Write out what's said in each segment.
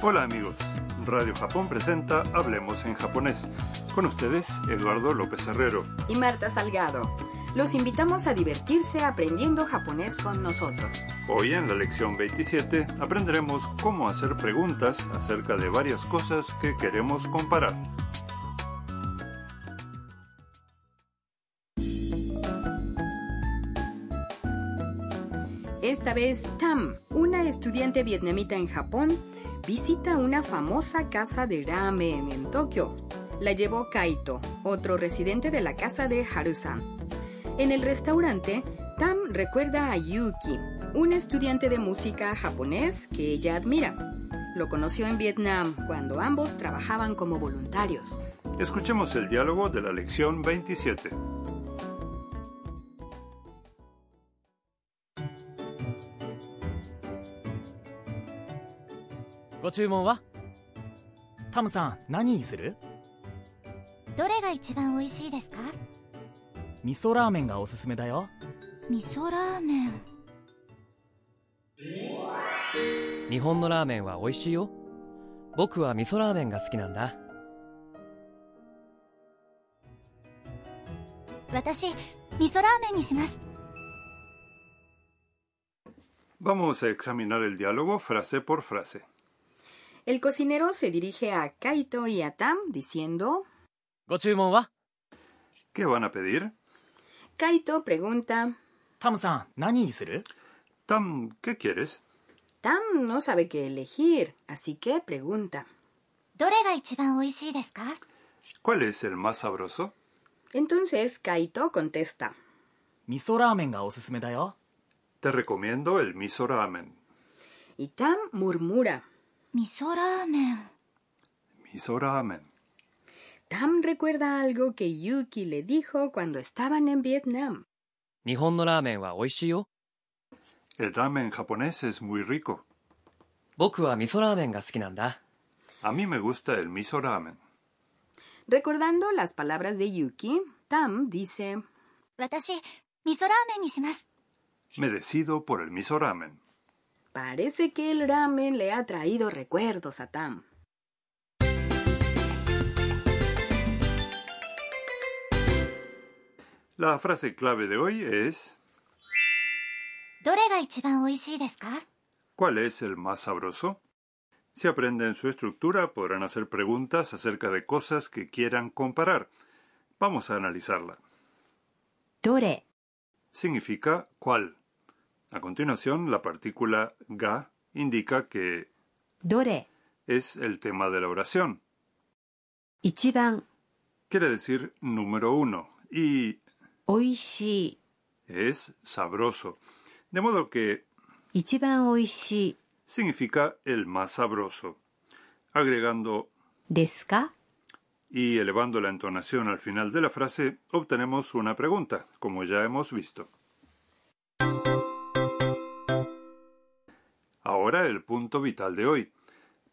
Hola amigos, Radio Japón presenta Hablemos en japonés. Con ustedes, Eduardo López Herrero. y Marta Salgado. Los invitamos a divertirse aprendiendo japonés con nosotros. Hoy en la lección 27 aprenderemos cómo hacer preguntas acerca de varias cosas que queremos comparar. Esta vez, Tam, una estudiante vietnamita en Japón, visita una famosa casa de ramen en Tokio. La llevó Kaito, otro residente de la casa de Harusan. En el restaurante, Tam recuerda a Yuki, un estudiante de música japonés que ella admira. Lo conoció en Vietnam cuando ambos trabajaban como voluntarios. Escuchemos el diálogo de la lección 27. ご注文は？タムさん何にする？どれが一番美味しいですか？味噌ラーメンがおすすめだよ。味噌ラーメン。日本のラーメンは美味しいよ。僕は味噌ラーメンが好きなんだ。私味噌ラーメンにします。Vamos a examinar el diálogo frase por frase. El cocinero se dirige a Kaito y a Tam diciendo: ¿Qué van a pedir? Kaito pregunta: Tam, ¿qué quieres? Tam no sabe qué elegir, así que pregunta: ¿Cuál es el más sabroso? Entonces Kaito contesta: Miso ramen ga Te recomiendo el miso ramen. Y Tam murmura: 味噌ラーメン。味噌ラーメン. Tam recuerda algo que Yuki le dijo cuando estaban en Vietnam. El ramen japonés es muy rico. A mí me gusta el miso ramen. Recordando las palabras de Yuki, Tam dice: Me decido por el miso ramen. Parece que el ramen le ha traído recuerdos a Tam. La frase clave de hoy es ¿Cuál es el más sabroso? Si aprenden su estructura, podrán hacer preguntas acerca de cosas que quieran comparar. Vamos a analizarla. Dore significa cuál. A continuación, la partícula ga indica que dore es el tema de la oración. Ichiban quiere decir número uno y es sabroso. De modo que Ichiban oishi significa el más sabroso. Agregando deska y elevando la entonación al final de la frase, obtenemos una pregunta, como ya hemos visto. ahora el punto vital de hoy.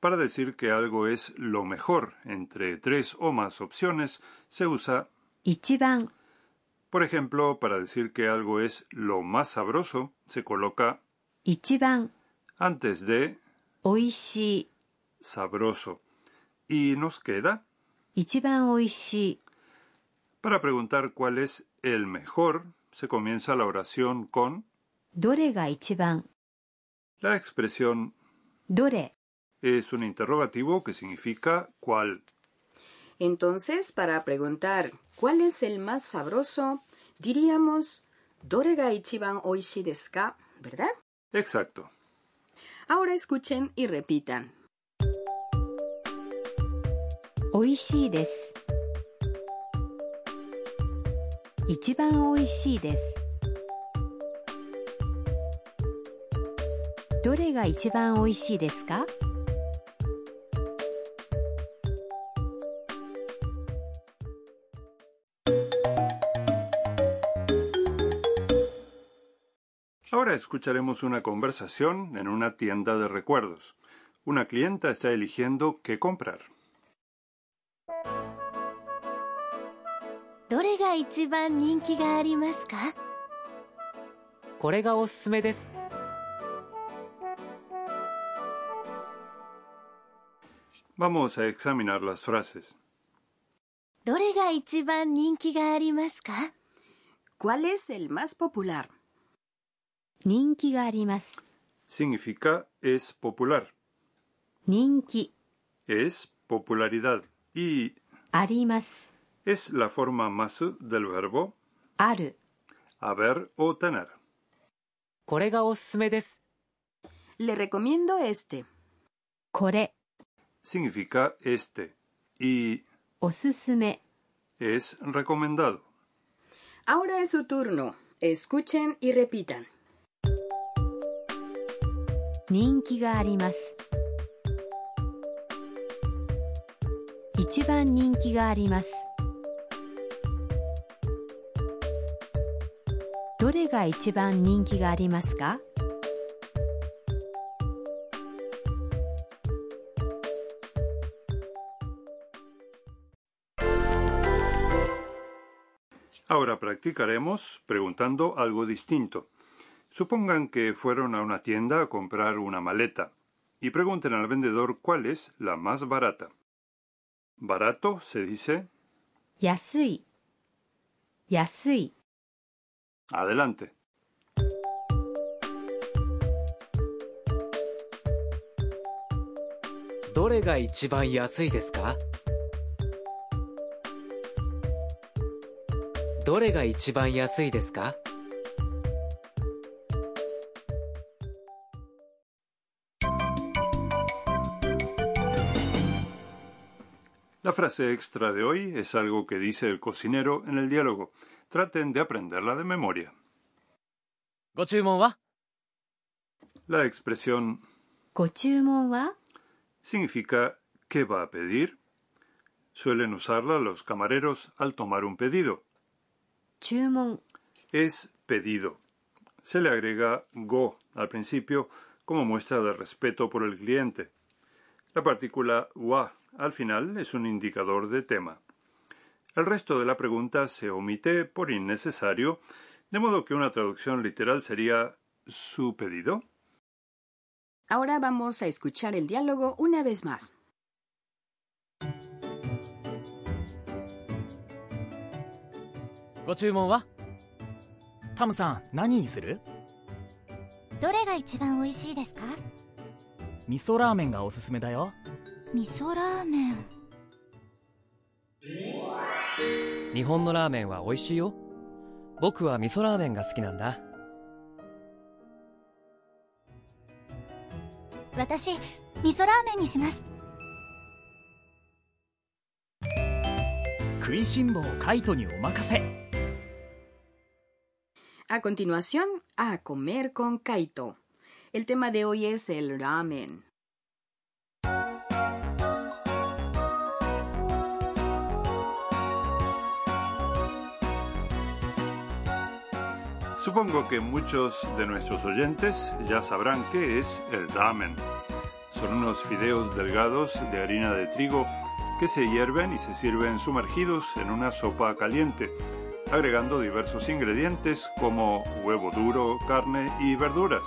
Para decir que algo es lo mejor entre tres o más opciones se usa Por ejemplo, para decir que algo es lo más sabroso se coloca antes de sabroso. Y nos queda Para preguntar cuál es el mejor, se comienza la oración con la expresión dore es un interrogativo que significa cuál. Entonces, para preguntar cuál es el más sabroso, diríamos dore ga ichiban oishi desu ka, ¿verdad? Exacto. Ahora escuchen y repitan. Oishi desu. Ichiban oishi desu. が一番おいしいですか Ahora escucharemos una conversación en una tienda de recuerdos. Una clienta está eligiendo qué comprar. どれが一番人気がありますかこれがおすすめです Vamos a examinar las frases. どれが一番人気がありますか ¿Cuál es el más popular? 人気があります。 Significa es popular, 人気 es popularidad y あります。 es la forma más del verbo ある haber o tener. これがおすすめです。 Le recomiendo este. これ Significa este y おすすめ es recomendado. Ahora es su turno. Escuchen y repitan. 人気があります。一番人気があります。どれが一番人気がありますか Ahora practicaremos preguntando algo distinto. Supongan que fueron a una tienda a comprar una maleta y pregunten al vendedor cuál es la más barata. Barato se dice yasui. Yasui. Adelante. ¿Dore ga ichiban? どれが一番安いですか La frase extra de hoy es algo que dice el cocinero en el diálogo. Traten de aprenderla de memoria. ご注文は La expresión ご注文は significa ¿qué va a pedir? Suelen usarla los camareros al tomar un pedido. 注文 Es pedido. Se le agrega go al principio como muestra de respeto por el cliente. La partícula wa al final es un indicador de tema. El resto de la pregunta se omite por innecesario, de modo que una traducción literal sería ¿su pedido? Ahora vamos a escuchar el diálogo una vez más. ご注文は？タムさん何にする？どれが一番美味しいですか？味噌ラーメンがおすすめだよ。味噌ラーメン。日本のラーメンは美味しいよ。僕は味噌ラーメンが好きなんだ。私味噌ラーメンにします。食いしん坊カイトにお任せ A continuación, a comer con Kaito. El tema de hoy es el ramen. Supongo que muchos de nuestros oyentes ya sabrán qué es el ramen. Son unos fideos delgados de harina de trigo que se hierven y se sirven sumergidos en una sopa caliente, agregando diversos ingredientes como huevo duro, carne y verduras.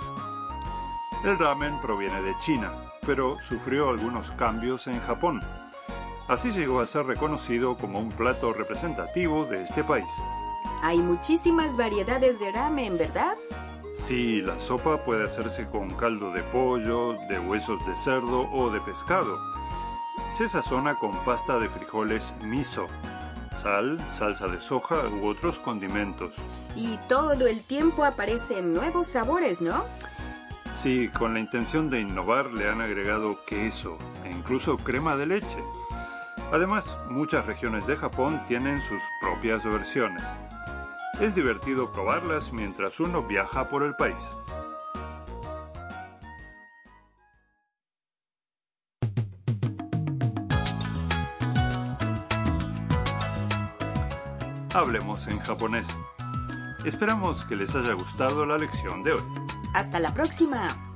El ramen proviene de China, pero sufrió algunos cambios en Japón. Así llegó a ser reconocido como un plato representativo de este país. Hay muchísimas variedades de ramen, ¿verdad? Sí, la sopa puede hacerse con caldo de pollo, de huesos de cerdo o de pescado. Se sazona con pasta de frijoles miso, sal, salsa de soja u otros condimentos. Y todo el tiempo aparecen nuevos sabores, ¿no? Sí, con la intención de innovar le han agregado queso e incluso crema de leche. Además, muchas regiones de Japón tienen sus propias versiones. Es divertido probarlas mientras uno viaja por el país. Hablemos en japonés. Esperamos que les haya gustado la lección de hoy. Hasta la próxima.